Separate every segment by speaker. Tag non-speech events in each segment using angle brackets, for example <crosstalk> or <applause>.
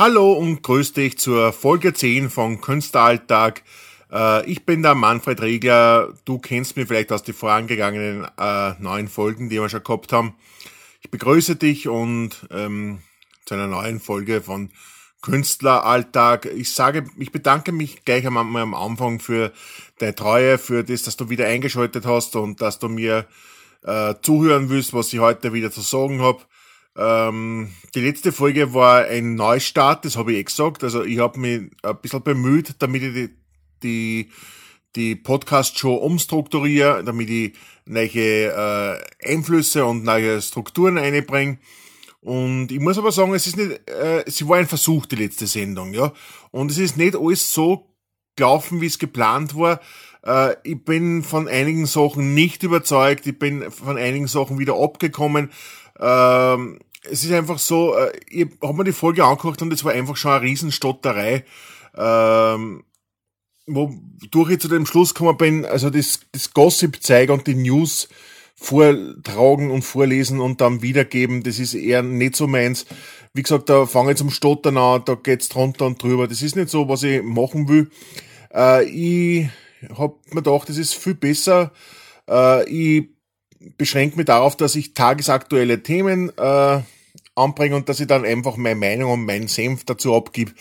Speaker 1: Hallo und grüß dich zur Folge 10 von Künstleralltag. Äh, ich bin der Manfred Regler. Du kennst mich vielleicht aus den vorangegangenen äh, neun Folgen, die wir schon gehabt haben. Ich begrüße dich und ähm, zu einer neuen Folge von Künstleralltag. Ich sage, ich bedanke mich gleich am, am Anfang für deine Treue, für das, dass du wieder eingeschaltet hast und dass du mir äh, zuhören willst, was ich heute wieder zu sagen habe. Ähm, die letzte Folge war ein Neustart, das habe ich eh gesagt. Also ich habe mich ein bisschen bemüht, damit ich die, die, die Podcast-Show umstrukturiere, damit ich neue äh, Einflüsse und neue Strukturen einbringe. Und ich muss aber sagen, es ist nicht, äh, sie war ein Versuch, die letzte Sendung, ja. Und es ist nicht alles so gelaufen, wie es geplant war. Äh, ich bin von einigen Sachen nicht überzeugt, ich bin von einigen Sachen wieder abgekommen. Ähm, es ist einfach so, äh, ich habe mir die Folge angeguckt und es war einfach schon eine Riesenstotterei. Ähm, wodurch ich zu dem Schluss gekommen bin, also das, das Gossip-Zeig und die News vortragen und vorlesen und dann wiedergeben, das ist eher nicht so meins. Wie gesagt, da fange ich zum Stottern an, da geht's drunter und drüber. Das ist nicht so, was ich machen will. Äh, ich hab mir gedacht, das ist viel besser. Äh, ich beschränke mich darauf, dass ich tagesaktuelle Themen äh, anbringe und dass ich dann einfach meine Meinung und meinen Senf dazu abgib,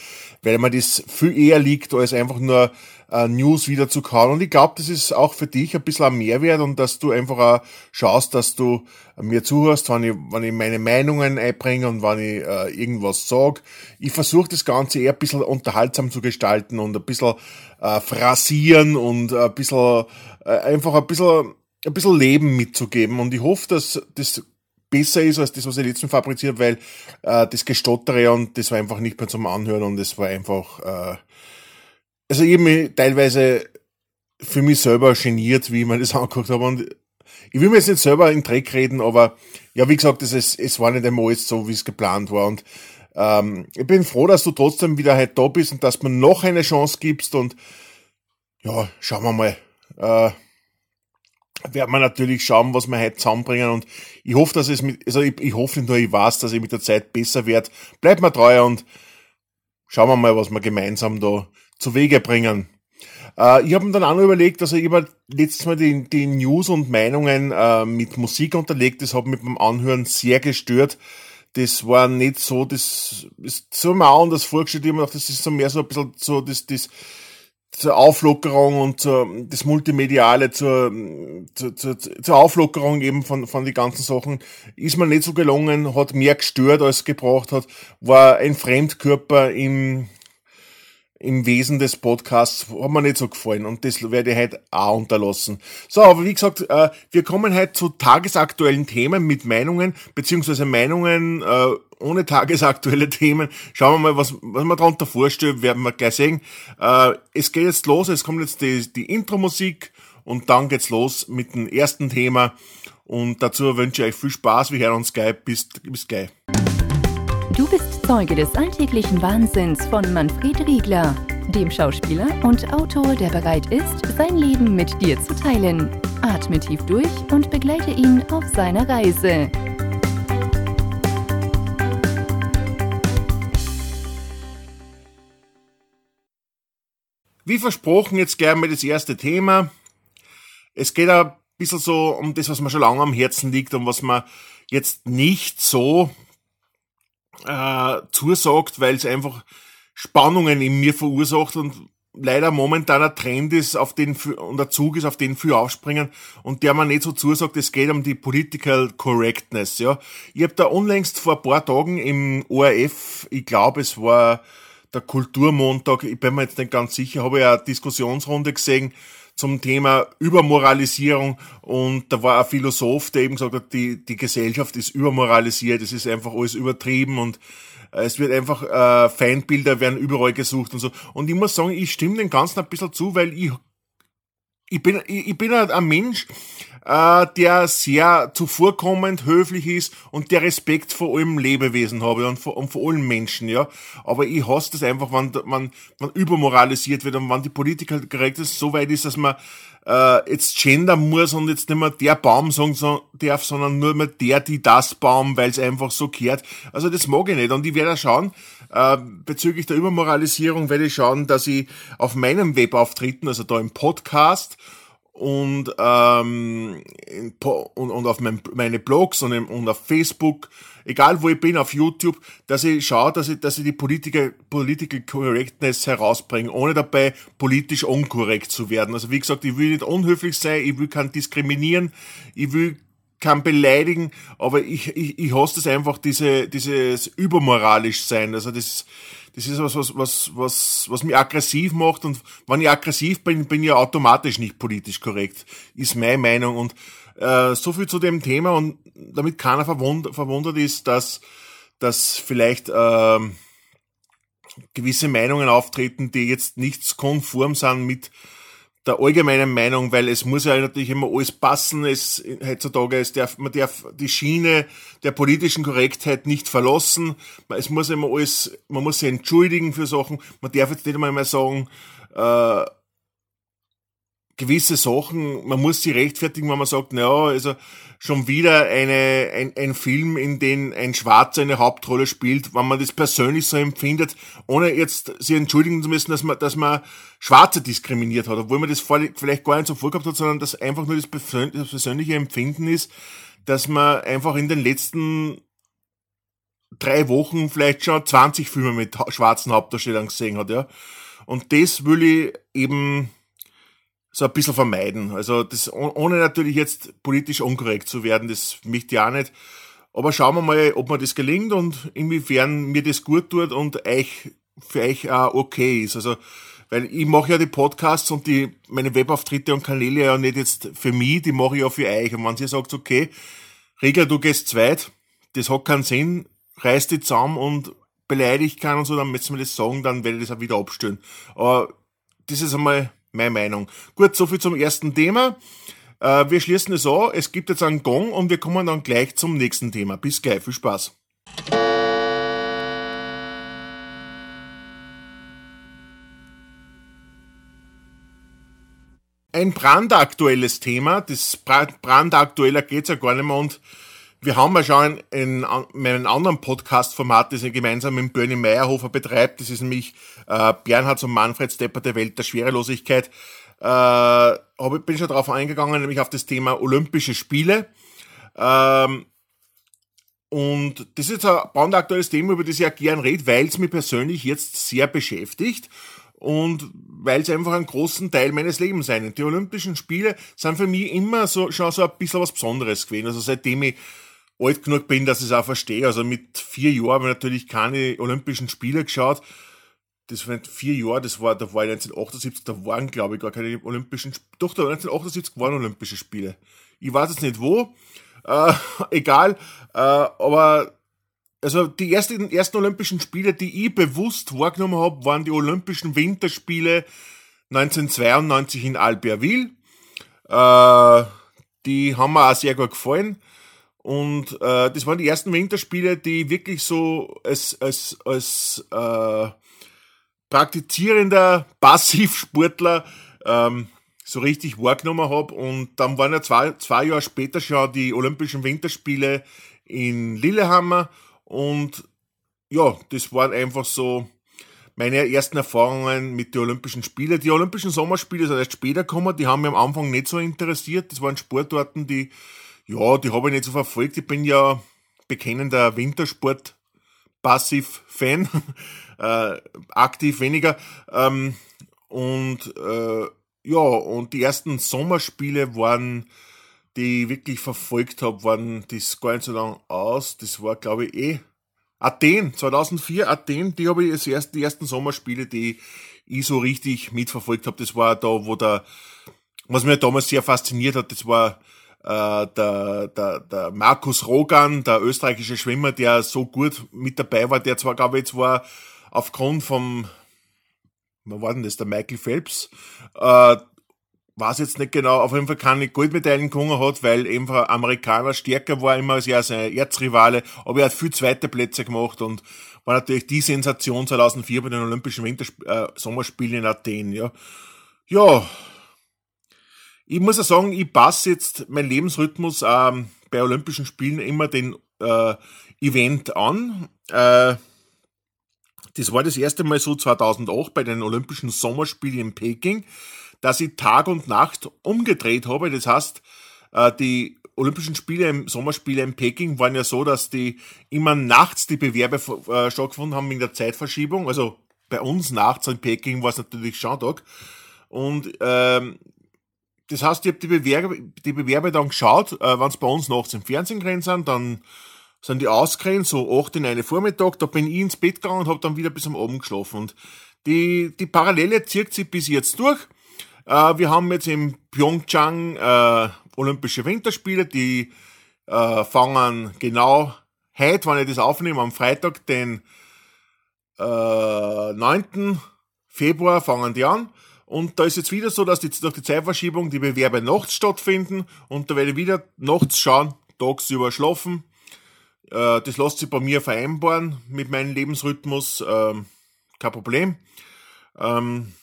Speaker 1: weil mir das viel eher liegt, als einfach nur äh, News wieder zu kauen. Und ich glaube, das ist auch für dich ein bisschen ein Mehrwert und dass du einfach auch schaust, dass du mir zuhörst, wenn ich, wenn ich meine Meinungen einbringe und wenn ich äh, irgendwas sage. Ich versuche das Ganze eher ein bisschen unterhaltsam zu gestalten und ein bisschen äh, phrasieren und ein bisschen äh, einfach ein bisschen ein bisschen Leben mitzugeben. Und ich hoffe, dass das besser ist als das, was ich letztens fabriziert, weil äh, das Gestottere und das war einfach nicht mehr zum Anhören und das war einfach, äh, also ich mich teilweise für mich selber geniert, wie ich mir das <laughs> angeguckt habe und ich will mir jetzt nicht selber in Dreck reden, aber ja, wie gesagt, es, es war nicht einmal so, wie es geplant war und ähm, ich bin froh, dass du trotzdem wieder halt da bist und dass mir noch eine Chance gibst und ja, schauen wir mal. Äh, werden wir natürlich schauen, was wir heute zusammenbringen und ich hoffe, dass es mit, also ich, ich hoffe nur, ich weiß, dass ich mit der Zeit besser werde. Bleibt mir treu und schauen wir mal, was wir gemeinsam da zu Wege bringen. Äh, ich habe mir dann auch noch überlegt, also ich habe letztes Mal die, die News und Meinungen äh, mit Musik unterlegt, das hat mit dem Anhören sehr gestört. Das war nicht so, das ist so mal anders vorgestellt, ich habe mir gedacht, das ist so mehr so ein bisschen so das, das zur Auflockerung und zur, das Multimediale, zur, zur, zur, zur Auflockerung eben von, von die ganzen Sachen, ist mir nicht so gelungen, hat mehr gestört als gebraucht hat, war ein Fremdkörper im, im Wesen des Podcasts hat mir nicht so gefallen und das werde ich heute auch unterlassen. So, aber wie gesagt, äh, wir kommen heute zu tagesaktuellen Themen mit Meinungen, beziehungsweise Meinungen äh, ohne tagesaktuelle Themen. Schauen wir mal, was, was man darunter vorstellt, werden wir gleich sehen. Äh, es geht jetzt los, es kommt jetzt die, die Intro-Musik und dann geht's los mit dem ersten Thema und dazu wünsche ich euch viel Spaß, wir hören uns gleich, bis, bis gleich.
Speaker 2: Du bist Zeuge des alltäglichen Wahnsinns von Manfred Riegler, dem Schauspieler und Autor, der bereit ist, sein Leben mit dir zu teilen. Atme tief durch und begleite ihn auf seiner Reise.
Speaker 1: Wie versprochen, jetzt gleich mal das erste Thema. Es geht ein bisschen so um das, was mir schon lange am Herzen liegt und was man jetzt nicht so äh, zusagt, weil es einfach Spannungen in mir verursacht und leider momentan ein Trend ist, auf den und der Zug ist, auf den viel aufspringen und der man nicht so zusagt, es geht um die Political Correctness, ja. Ich habe da unlängst vor ein paar Tagen im ORF, ich glaube es war der Kulturmontag, ich bin mir jetzt nicht ganz sicher, habe ich eine Diskussionsrunde gesehen, zum Thema Übermoralisierung und da war ein Philosoph, der eben gesagt hat, die, die Gesellschaft ist übermoralisiert, es ist einfach alles übertrieben und äh, es wird einfach, äh, Feindbilder werden überall gesucht und so. Und ich muss sagen, ich stimme dem Ganzen ein bisschen zu, weil ich, ich bin, ich, ich bin ein Mensch, äh, der sehr zuvorkommend, höflich ist und der Respekt vor allem Lebewesen habe und vor, und vor allen Menschen, ja. Aber ich hasse das einfach, wenn, wenn, wenn übermoralisiert wird und wenn die Politiker korrekt ist, so weit ist, dass man äh, jetzt gender muss und jetzt nicht mehr der Baum sagen darf, sondern nur mehr der, die das Baum, weil es einfach so kehrt. Also das mag ich nicht. Und ich werde schauen, äh, bezüglich der Übermoralisierung werde ich schauen, dass ich auf meinem Webauftritten, also da im Podcast und, ähm, und, und auf mein, meine Blogs und, und auf Facebook, egal wo ich bin, auf YouTube, dass ich schaue, dass ich, dass ich die Politiker, Political Correctness herausbringe, ohne dabei politisch unkorrekt zu werden. Also wie gesagt, ich will nicht unhöflich sein, ich will kein diskriminieren, ich will kann beleidigen, aber ich, ich, ich hasse das einfach, diese, dieses übermoralisch sein. Also das, das ist was, was, was, was, was mich aggressiv macht und wenn ich aggressiv bin, bin ich automatisch nicht politisch korrekt, ist meine Meinung. Und äh, so viel zu dem Thema und damit keiner verwundert, verwundert ist, dass, dass vielleicht äh, gewisse Meinungen auftreten, die jetzt nichts konform sind mit der allgemeinen Meinung, weil es muss ja natürlich immer alles passen. Es heutzutage es darf man darf die Schiene der politischen Korrektheit nicht verlassen. Es muss immer alles, man muss sich entschuldigen für Sachen. Man darf jetzt nicht einmal mehr sagen, äh, gewisse Sachen, man muss sie rechtfertigen, wenn man sagt, naja, also schon wieder eine, ein, ein Film, in dem ein Schwarzer eine Hauptrolle spielt, wenn man das persönlich so empfindet, ohne jetzt sie entschuldigen zu müssen, dass man, dass man Schwarze diskriminiert hat, obwohl man das vielleicht gar nicht so vorgehabt hat, sondern dass einfach nur das persönliche Empfinden ist, dass man einfach in den letzten drei Wochen vielleicht schon 20 Filme mit schwarzen Hauptdarstellern gesehen hat, ja. Und das will ich eben so ein bisschen vermeiden. Also das, ohne natürlich jetzt politisch unkorrekt zu werden, das möchte ich auch nicht. Aber schauen wir mal, ob mir das gelingt und inwiefern mir das gut tut und euch, für euch auch okay ist. Also, weil ich mache ja die Podcasts und die, meine Webauftritte und Kanäle ja nicht jetzt für mich, die mache ich ja für euch. Und wenn ihr sagt, okay, Regler, du gehst zweit, das hat keinen Sinn, reiß die zusammen und beleidigt kann und so, dann müssen wir das sagen, dann werde ich das auch wieder abstellen. Aber das ist einmal meine Meinung. Gut, soviel zum ersten Thema. Äh, wir schließen es an. Es gibt jetzt einen Gong und wir kommen dann gleich zum nächsten Thema. Bis gleich. Viel Spaß. Ein brandaktuelles Thema. Das brandaktueller geht's ja gar nicht mehr und wir haben ja schon in, in einem anderen Podcast-Format, das er gemeinsam mit Bernie Meyerhofer betreibt. Das ist nämlich äh, Bernhard und Manfred Stepper der Welt der Schwerelosigkeit. Äh, bin schon darauf eingegangen, nämlich auf das Thema Olympische Spiele. Ähm, und das ist jetzt ein brandaktuelles Thema, über das ich auch gern rede, weil es mich persönlich jetzt sehr beschäftigt und weil es einfach einen großen Teil meines Lebens sein. Die Olympischen Spiele sind für mich immer so, schon so ein bisschen was Besonderes gewesen. Also seitdem ich alt genug bin, dass ich es auch verstehe. Also mit vier Jahren habe ich natürlich keine Olympischen Spiele geschaut. Das waren vier Jahre, das war, da war ich 1978, da waren, glaube ich, gar keine Olympischen, doch, da 1978 waren Olympische Spiele. Ich weiß jetzt nicht wo, äh, <laughs> egal, äh, aber, also die ersten, ersten Olympischen Spiele, die ich bewusst wahrgenommen habe, waren die Olympischen Winterspiele 1992 in Albertville. Äh, die haben mir auch sehr gut gefallen. Und äh, das waren die ersten Winterspiele, die wirklich so als, als, als äh, praktizierender Passivsportler ähm, so richtig wahrgenommen habe. Und dann waren ja zwei, zwei Jahre später schon die Olympischen Winterspiele in Lillehammer. Und ja, das waren einfach so meine ersten Erfahrungen mit den Olympischen Spielen. Die Olympischen Sommerspiele sind erst später gekommen, die haben mich am Anfang nicht so interessiert. Das waren Sportarten, die ja, die habe ich nicht so verfolgt. Ich bin ja bekennender Wintersport Passiv-Fan, <laughs> äh, aktiv weniger. Ähm, und äh, ja, und die ersten Sommerspiele waren, die ich wirklich verfolgt habe, waren das gar nicht so lang aus. Das war, glaube ich, eh Athen, 2004, Athen, die habe ich als erst, die ersten Sommerspiele, die ich so richtig mitverfolgt habe. Das war da, wo der, was mir damals sehr fasziniert hat, das war äh, der, der, der Markus Rogan, der österreichische Schwimmer, der so gut mit dabei war, der zwar, glaube ich, jetzt war aufgrund vom, wer war denn das, der Michael Phelps, äh, weiß jetzt nicht genau, auf jeden Fall keine Goldmedaillen gewonnen hat, weil eben ein Amerikaner stärker war, immer als er sein Erzrivale, aber er hat viel zweite Plätze gemacht und war natürlich die Sensation 2004 bei den Olympischen Wintersp äh, Sommerspielen in Athen, ja. Ja, ich muss ja sagen, ich passe jetzt mein Lebensrhythmus ähm, bei Olympischen Spielen immer den äh, Event an. Äh, das war das erste Mal so 2008 bei den Olympischen Sommerspielen in Peking, dass ich Tag und Nacht umgedreht habe. Das heißt, äh, die Olympischen Spiele im Sommerspiele in Peking waren ja so, dass die immer nachts die Bewerbe äh, stattgefunden haben in der Zeitverschiebung. Also bei uns nachts in Peking war es natürlich schon Tag. Und ähm, das heißt, ich habe die Bewerbe, die Bewerbe dann geschaut, äh, wenn es bei uns nachts im Fernsehen gerannt sind, dann sind die ausgerannt, so 8 in eine Vormittag, da bin ich ins Bett gegangen und habe dann wieder bis am Abend geschlafen. Und die, die Parallele zieht sich bis jetzt durch. Äh, wir haben jetzt im Pyeongchang äh, Olympische Winterspiele, die äh, fangen genau heute, wenn ich das aufnehme, am Freitag, den äh, 9. Februar fangen die an. Und da ist jetzt wieder so, dass die, durch die Zeitverschiebung die Bewerbe nachts stattfinden und da werde ich wieder nachts schauen, tagsüber schlafen. Äh, das lässt sich bei mir vereinbaren mit meinem Lebensrhythmus, ähm, kein Problem. Ähm,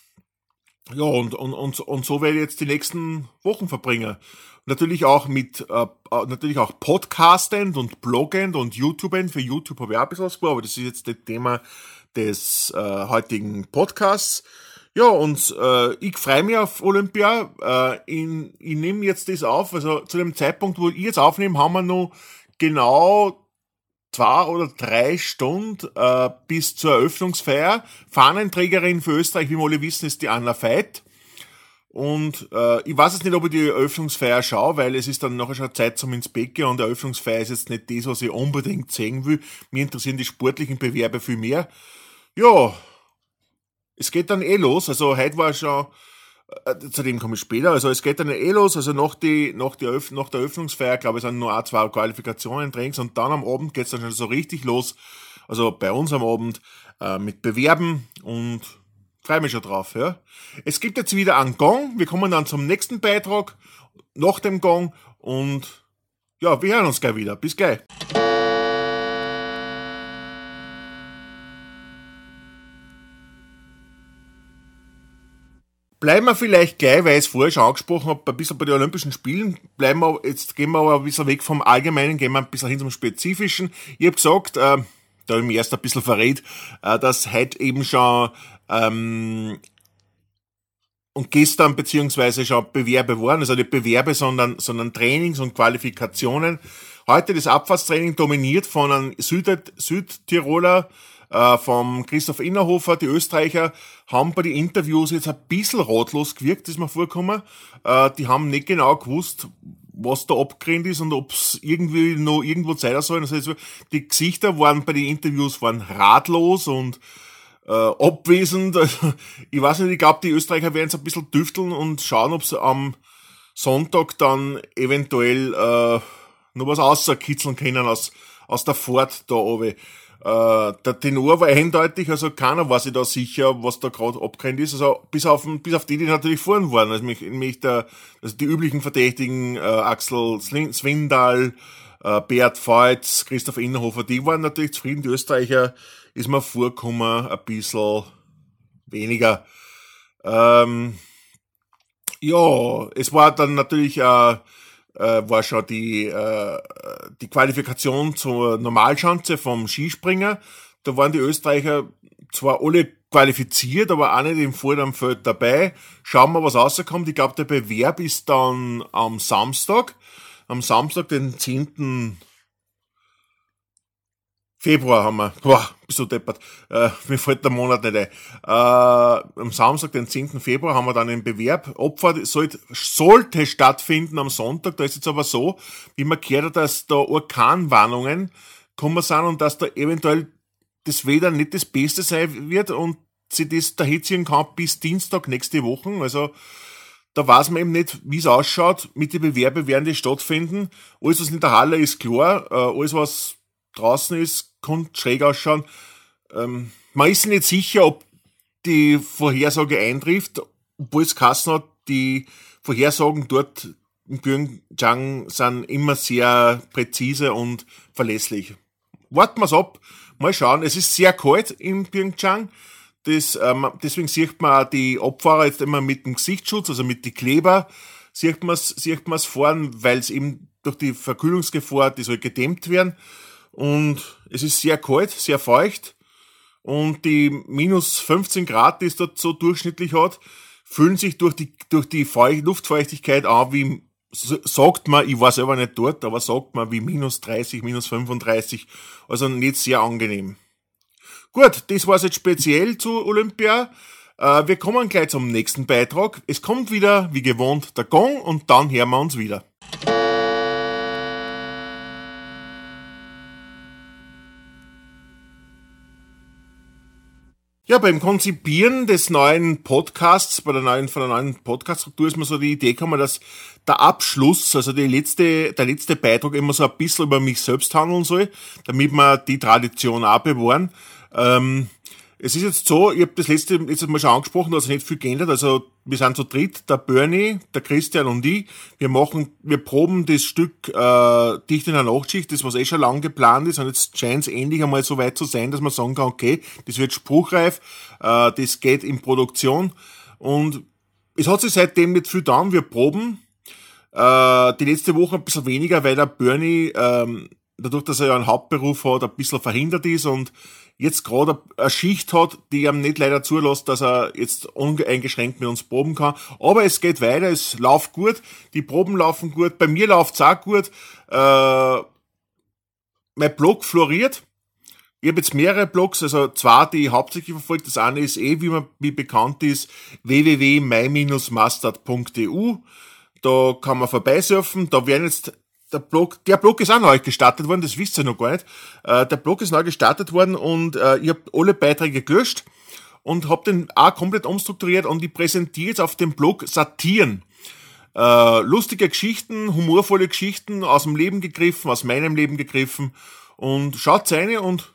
Speaker 1: ja, und, und, und, und so werde ich jetzt die nächsten Wochen verbringen. Natürlich auch mit, äh, äh natürlich auch podcastend und bloggend und YouTubend. Für YouTube habe ich auch ein bisschen was vor, aber das ist jetzt das Thema des äh, heutigen Podcasts. Ja, und äh, ich freue mich auf Olympia. Äh, ich ich nehme jetzt das auf. Also zu dem Zeitpunkt, wo ich jetzt aufnehme, haben wir noch genau zwei oder drei Stunden äh, bis zur Eröffnungsfeier. Fahnenträgerin für Österreich, wie wir alle wissen, ist die Anna Veit. Und äh, ich weiß jetzt nicht, ob ich die Eröffnungsfeier schaue, weil es ist dann nachher schon Zeit zum ins Bett gehen und die Eröffnungsfeier ist jetzt nicht das, was ich unbedingt sehen will. Mir interessieren die sportlichen Bewerbe viel mehr. Ja, es geht dann eh los. Also heute war schon, äh, zu dem komme ich später, also es geht dann eh los. Also nach, die, nach, die Öff nach der Öffnungsfeier, glaube ich, sind nur ein, zwei Qualifikationen drin und dann am Abend geht's dann schon so richtig los. Also bei uns am Abend äh, mit Bewerben und freue mich schon drauf. Ja. Es gibt jetzt wieder einen Gong. Wir kommen dann zum nächsten Beitrag nach dem Gong und ja, wir hören uns gleich wieder. Bis gleich. Bleiben wir vielleicht gleich, weil ich es vorher schon angesprochen habe, ein bisschen bei den Olympischen Spielen. Bleiben wir, jetzt gehen wir aber ein bisschen weg vom Allgemeinen, gehen wir ein bisschen hin zum Spezifischen. Ich habe gesagt, äh, da habe ich mich erst ein bisschen verrät, äh, dass heute eben schon ähm, und gestern beziehungsweise schon Bewerbe waren, also nicht Bewerbe, sondern, sondern Trainings und Qualifikationen. Heute das Abfahrtstraining dominiert von einem Süd Südtiroler äh, vom Christoph Innerhofer. Die Österreicher haben bei den Interviews jetzt ein bisschen ratlos gewirkt, ist mir vorgekommen. Äh, die haben nicht genau gewusst, was da abgerannt ist und ob es irgendwie noch irgendwo zeigen soll. Also die Gesichter waren bei den Interviews waren ratlos und äh, abwesend. <laughs> ich weiß nicht, ich glaube, die Österreicher werden jetzt ein bisschen düfteln und schauen, ob sie am Sonntag dann eventuell äh, noch was außerkitzeln können aus, aus der Fahrt da oben. Äh, der Tenor war eindeutig, also keiner war sich da sicher, was da gerade abgerannt ist. Also bis auf, bis auf die, die natürlich vorn waren. Also mich, mich der, also die üblichen Verdächtigen, äh, Axel Swindal, äh, Bert Feutz, Christoph Innerhofer, die waren natürlich zufrieden. Die Österreicher ist mir vorgekommen, ein bisschen weniger. Ähm, ja, es war dann natürlich äh, äh, war schon die, äh, die Qualifikation zur Normalschanze vom Skispringer. Da waren die Österreicher zwar alle qualifiziert, aber auch nicht im Vorderfeld dabei. Schauen wir, was rauskommt. Ich glaube, der Bewerb ist dann am Samstag. Am Samstag, den 10. Februar haben wir, boah, bist du deppert, äh, mir fällt der Monat nicht ein. Äh, am Samstag, den 10. Februar, haben wir dann einen Bewerb. Opfer sollte, sollte stattfinden am Sonntag. Da ist jetzt aber so, wie man gehört hat, dass da Orkanwarnungen kommen sind und dass da eventuell das Wetter nicht das Beste sein wird und sie das dahin kann bis Dienstag nächste Woche. Also, da weiß man eben nicht, wie es ausschaut. Mit den Bewerben werden die stattfinden. Alles, was in der Halle ist, klar. Äh, alles, was draußen ist, kann schräg ausschauen. Ähm, man ist nicht sicher, ob die Vorhersage eintrifft, obwohl es Kassen hat, die Vorhersagen dort in Pyeongchang sind immer sehr präzise und verlässlich. Warten wir's ab, mal schauen. Es ist sehr kalt in Pyeongchang. Das, ähm, deswegen sieht man auch die Abfahrer jetzt immer mit dem Gesichtsschutz, also mit die Kleber, sieht man es sieht fahren, weil es eben durch die Verkühlungsgefahr, die soll gedämmt werden. Und es ist sehr kalt, sehr feucht. Und die minus 15 Grad, die es dort so durchschnittlich hat, fühlen sich durch die, durch die Feucht, Luftfeuchtigkeit an wie sagt man, ich war selber nicht dort, aber sagt man wie minus 30, minus 35, also nicht sehr angenehm. Gut, das war's jetzt speziell zu Olympia. Äh, wir kommen gleich zum nächsten Beitrag. Es kommt wieder, wie gewohnt, der Gong und dann hören wir uns wieder. Ja, beim Konzipieren des neuen Podcasts, bei der neuen, von der neuen Podcast-Struktur ist mir so die Idee gekommen, dass der Abschluss, also die letzte, der letzte Beitrag immer so ein bisschen über mich selbst handeln soll, damit wir die Tradition auch bewahren. Ähm, es ist jetzt so, ich habe das letzte letztes Mal schon angesprochen, da hat sich nicht viel geändert. Also wir sind zu dritt, der Bernie, der Christian und ich. Wir machen, wir proben das Stück äh, dicht in der Nachtschicht, das was eh schon lang geplant ist. Und jetzt scheint es endlich einmal so weit zu sein, dass man sagen kann, okay, das wird spruchreif, äh, das geht in Produktion. Und es hat sich seitdem nicht viel getan, wir proben. Äh, die letzte Woche ein bisschen weniger, weil der Bernie, ähm, dadurch, dass er ja einen Hauptberuf hat, ein bisschen verhindert ist und jetzt gerade eine Schicht hat, die ihm nicht leider zulässt, dass er jetzt uneingeschränkt mit uns proben kann. Aber es geht weiter, es läuft gut, die Proben laufen gut, bei mir läuft's auch gut. Äh, mein Blog floriert. Ich habe jetzt mehrere Blogs, also zwei, die ich hauptsächlich verfolgt. Das eine ist eh, wie man wie bekannt ist, www.my-mustard.eu. Da kann man vorbeisurfen. Da werden jetzt der Blog, der Blog ist auch neu gestartet worden, das wisst ihr noch gar nicht. Äh, der Blog ist neu gestartet worden und äh, ich habe alle Beiträge gelöscht und habe den auch komplett umstrukturiert und ich präsentiere jetzt auf dem Blog Satiren. Äh, lustige Geschichten, humorvolle Geschichten aus dem Leben gegriffen, aus meinem Leben gegriffen und schaut rein und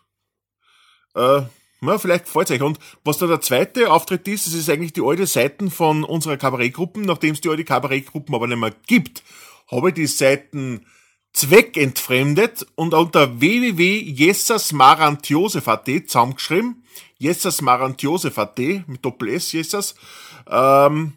Speaker 1: äh, na, vielleicht gefällt euch. Und was da der zweite Auftritt ist, das ist eigentlich die alte Seiten von unserer Kabarettgruppen, nachdem es die alte Kabarettgruppen aber nicht mehr gibt habe ich die Seiten zweckentfremdet und unter www.jessasmarantjosef.at zusammengeschrieben, jessasmarantjosef.at mit Doppel-S Jessas, ähm,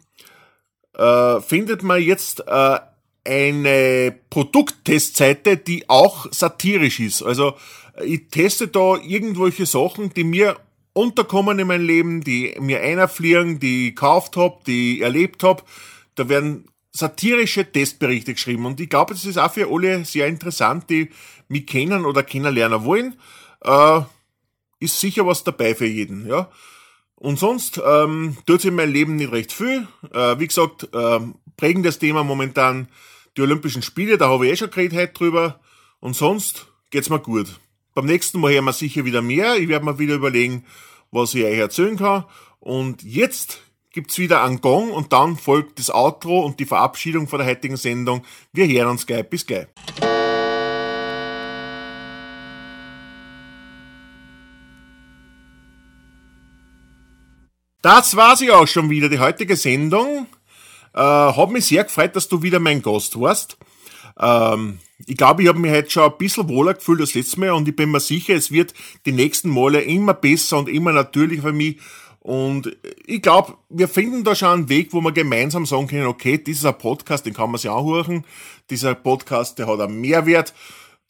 Speaker 1: äh, findet man jetzt äh, eine Produkttestseite, die auch satirisch ist. Also ich teste da irgendwelche Sachen, die mir unterkommen in meinem Leben, die mir einfliegen, die ich gekauft habe, die ich erlebt habe. Da werden satirische Testberichte geschrieben und ich glaube, das ist auch für alle sehr interessant, die mich kennen oder kennenlernen wollen. Äh, ist sicher was dabei für jeden, ja. Und sonst ähm, tut sich in meinem Leben nicht recht viel. Äh, wie gesagt, äh, prägendes Thema momentan die Olympischen Spiele, da habe ich eh schon geredet heute drüber. Und sonst geht's mir gut. Beim nächsten Mal hören wir sicher wieder mehr. Ich werde mir wieder überlegen, was ich euch erzählen kann. Und jetzt gibt's wieder einen Gong und dann folgt das Outro und die Verabschiedung von der heutigen Sendung. Wir hören uns gleich. Bis gleich. Das war sie auch schon wieder, die heutige Sendung. Äh, hab mich sehr gefreut, dass du wieder mein Gast warst. Ähm, ich glaube, ich habe mich heute schon ein bisschen wohler gefühlt als letztes Mal und ich bin mir sicher, es wird die nächsten Male immer besser und immer natürlicher für mich und ich glaube, wir finden da schon einen Weg, wo wir gemeinsam sagen können, okay, ein Podcast, den kann man sich anhören. Dieser Podcast, der hat einen Mehrwert,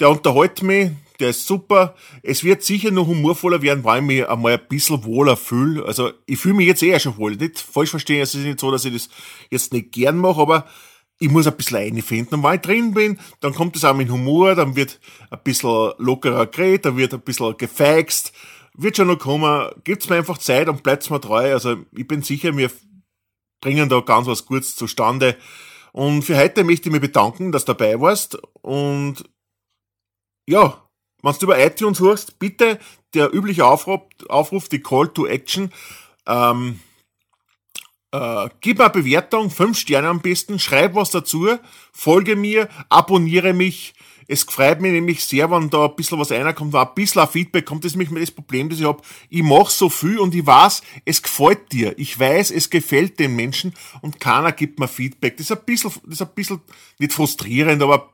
Speaker 1: der unterhält mich, der ist super. Es wird sicher noch humorvoller werden, weil ich mich einmal ein bisschen wohler fühle. Also ich fühle mich jetzt eher schon wohl. Nicht falsch verstehen, es ist nicht so, dass ich das jetzt nicht gern mache, aber ich muss ein bisschen einfinden. Und wenn ich drin bin, dann kommt es auch mit Humor, dann wird ein bisschen lockerer geredet, dann wird ein bisschen gefeixt wird schon noch kommen. Gibt's mir einfach Zeit und bleibt's mir treu. Also ich bin sicher, wir bringen da ganz was Gutes zustande. Und für heute möchte ich mich bedanken, dass du dabei warst. Und ja, wenn du über iTunes hörst, bitte der übliche Aufruf, Aufruf die Call to Action. Ähm, Äh, gib mir eine Bewertung, fünf Sterne am besten, schreib was dazu, folge mir, abonniere mich. Es freut mich nämlich sehr, wenn da ein bisschen was reinkommt, wenn ein bisschen ein Feedback kommt. Das ist nämlich das Problem, das ich habe. Ich mache so viel und ich weiß, es gefällt dir. Ich weiß, es gefällt den Menschen und keiner gibt mir Feedback. Das ist ein bisschen, das ist ein bisschen nicht frustrierend, aber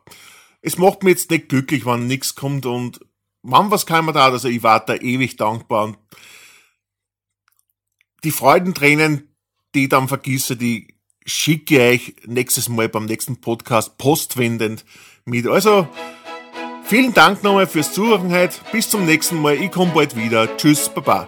Speaker 1: es macht mich jetzt nicht glücklich, wenn nichts kommt und wann was kann man da, also ich war da ewig dankbar und die Freudentränen, die ich dann vergieße, die schicke euch nächstes Mal beim nächsten Podcast postwendend mit. Also, vielen Dank nochmal fürs Zuhören heute. Bis zum nächsten Mal. Ich komme bald wieder. Tschüss, Baba.